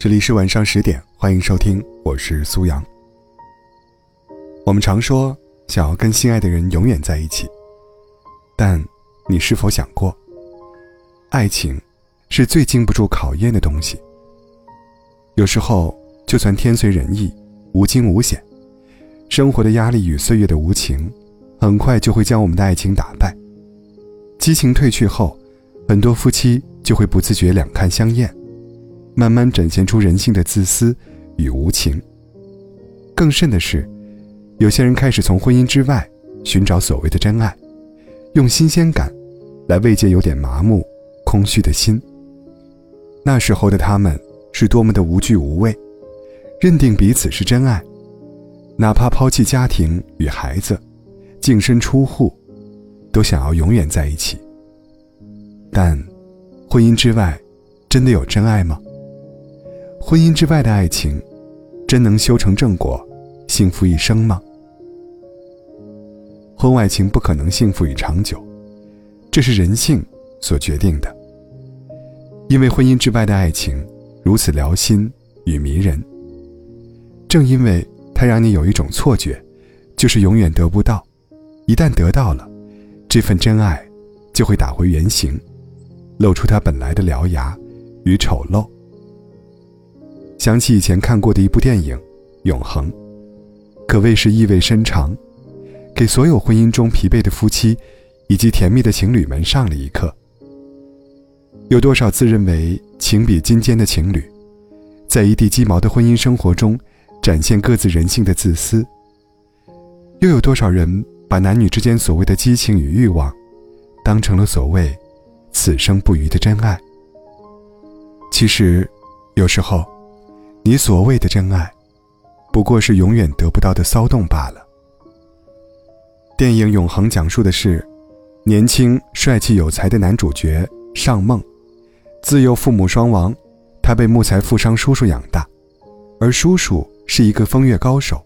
这里是晚上十点，欢迎收听，我是苏阳。我们常说想要跟心爱的人永远在一起，但你是否想过，爱情是最经不住考验的东西。有时候，就算天随人意，无惊无险，生活的压力与岁月的无情，很快就会将我们的爱情打败。激情褪去后，很多夫妻就会不自觉两看相厌，慢慢展现出人性的自私与无情。更甚的是，有些人开始从婚姻之外寻找所谓的真爱，用新鲜感来慰藉有点麻木、空虚的心。那时候的他们。是多么的无惧无畏，认定彼此是真爱，哪怕抛弃家庭与孩子，净身出户，都想要永远在一起。但，婚姻之外，真的有真爱吗？婚姻之外的爱情，真能修成正果，幸福一生吗？婚外情不可能幸福与长久，这是人性所决定的。因为婚姻之外的爱情。如此撩心与迷人，正因为它让你有一种错觉，就是永远得不到。一旦得到了，这份真爱就会打回原形，露出它本来的獠牙与丑陋。想起以前看过的一部电影《永恒》，可谓是意味深长，给所有婚姻中疲惫的夫妻以及甜蜜的情侣们上了一课。有多少自认为情比金坚的情侣，在一地鸡毛的婚姻生活中展现各自人性的自私？又有多少人把男女之间所谓的激情与欲望，当成了所谓此生不渝的真爱？其实，有时候，你所谓的真爱，不过是永远得不到的骚动罢了。电影《永恒》讲述的是，年轻、帅气、有才的男主角尚梦。自幼父母双亡，他被木材富商叔叔养大，而叔叔是一个风月高手，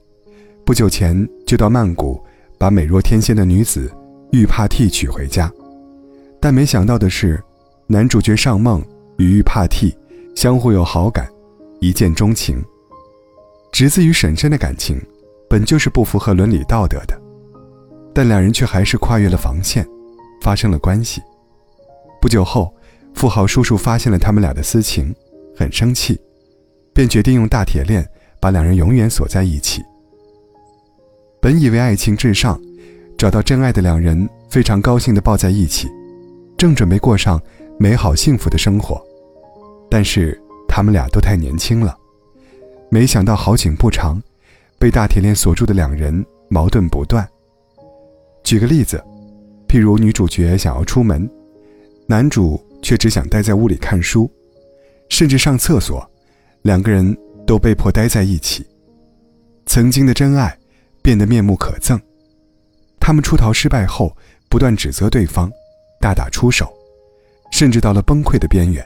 不久前就到曼谷把美若天仙的女子玉帕蒂娶回家。但没想到的是，男主角尚梦与玉帕蒂相互有好感，一见钟情。侄子与婶婶的感情本就是不符合伦理道德的，但两人却还是跨越了防线，发生了关系。不久后。富豪叔叔发现了他们俩的私情，很生气，便决定用大铁链把两人永远锁在一起。本以为爱情至上，找到真爱的两人非常高兴地抱在一起，正准备过上美好幸福的生活，但是他们俩都太年轻了，没想到好景不长，被大铁链锁住的两人矛盾不断。举个例子，譬如女主角想要出门，男主。却只想待在屋里看书，甚至上厕所，两个人都被迫待在一起。曾经的真爱变得面目可憎，他们出逃失败后，不断指责对方，大打出手，甚至到了崩溃的边缘。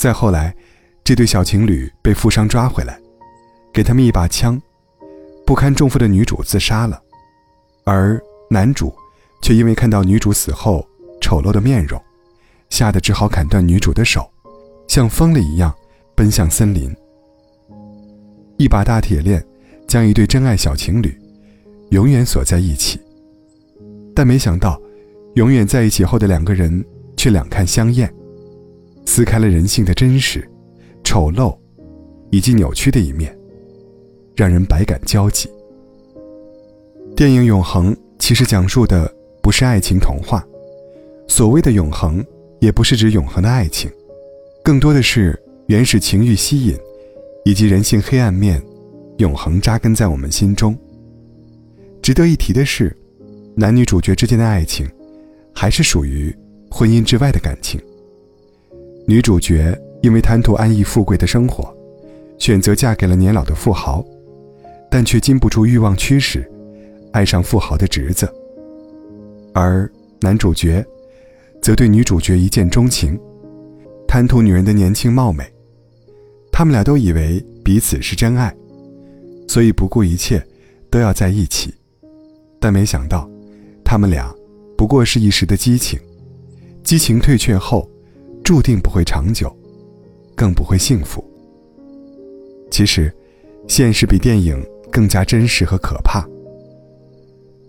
再后来，这对小情侣被富商抓回来，给他们一把枪，不堪重负的女主自杀了，而男主却因为看到女主死后丑陋的面容。吓得只好砍断女主的手，像疯了一样奔向森林。一把大铁链将一对真爱小情侣永远锁在一起，但没想到，永远在一起后的两个人却两看相厌，撕开了人性的真实、丑陋以及扭曲的一面，让人百感交集。电影《永恒》其实讲述的不是爱情童话，所谓的永恒。也不是指永恒的爱情，更多的是原始情欲吸引，以及人性黑暗面，永恒扎根在我们心中。值得一提的是，男女主角之间的爱情，还是属于婚姻之外的感情。女主角因为贪图安逸富贵的生活，选择嫁给了年老的富豪，但却禁不住欲望驱使，爱上富豪的侄子。而男主角。则对女主角一见钟情，贪图女人的年轻貌美，他们俩都以为彼此是真爱，所以不顾一切都要在一起。但没想到，他们俩不过是一时的激情，激情退却后，注定不会长久，更不会幸福。其实，现实比电影更加真实和可怕。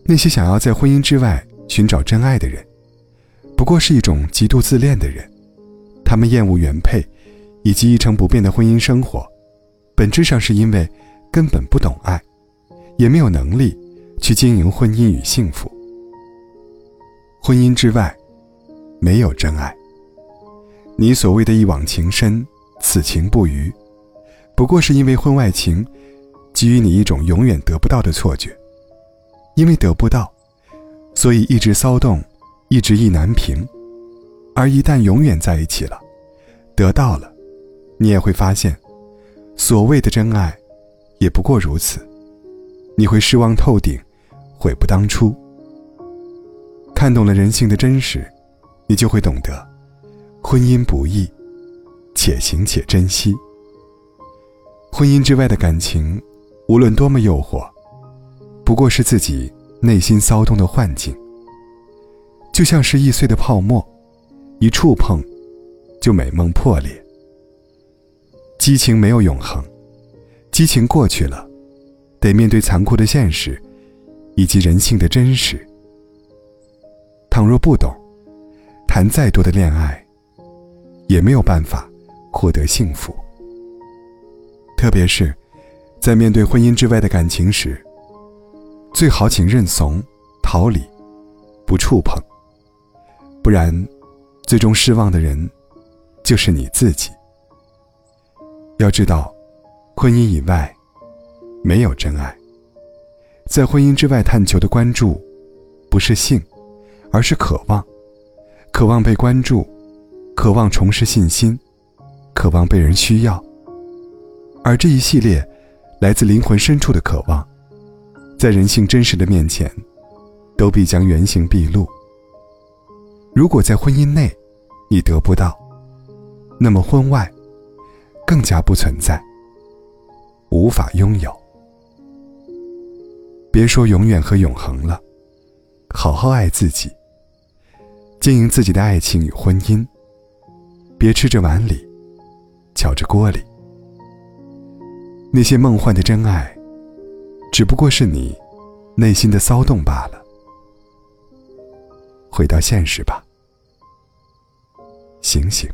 那些想要在婚姻之外寻找真爱的人，不过是一种极度自恋的人。他们厌恶原配，以及一成不变的婚姻生活，本质上是因为根本不懂爱，也没有能力去经营婚姻与幸福。婚姻之外，没有真爱。你所谓的一往情深、此情不渝，不过是因为婚外情给予你一种永远得不到的错觉。因为得不到，所以一直骚动，一直意难平。而一旦永远在一起了，得到了，你也会发现，所谓的真爱，也不过如此。你会失望透顶，悔不当初。看懂了人性的真实，你就会懂得，婚姻不易，且行且珍惜。婚姻之外的感情，无论多么诱惑，不过是自己内心骚动的幻境，就像是易碎的泡沫。一触碰，就美梦破裂。激情没有永恒，激情过去了，得面对残酷的现实，以及人性的真实。倘若不懂，谈再多的恋爱，也没有办法获得幸福。特别是，在面对婚姻之外的感情时，最好请认怂、逃离，不触碰，不然。最终失望的人，就是你自己。要知道，婚姻以外，没有真爱。在婚姻之外探求的关注，不是性，而是渴望，渴望被关注，渴望重拾信心，渴望被人需要。而这一系列，来自灵魂深处的渴望，在人性真实的面前，都必将原形毕露。如果在婚姻内，你得不到，那么婚外更加不存在，无法拥有。别说永远和永恒了，好好爱自己，经营自己的爱情与婚姻。别吃着碗里瞧着锅里。那些梦幻的真爱只不过是你内心的骚动罢了。回到现实吧。醒醒。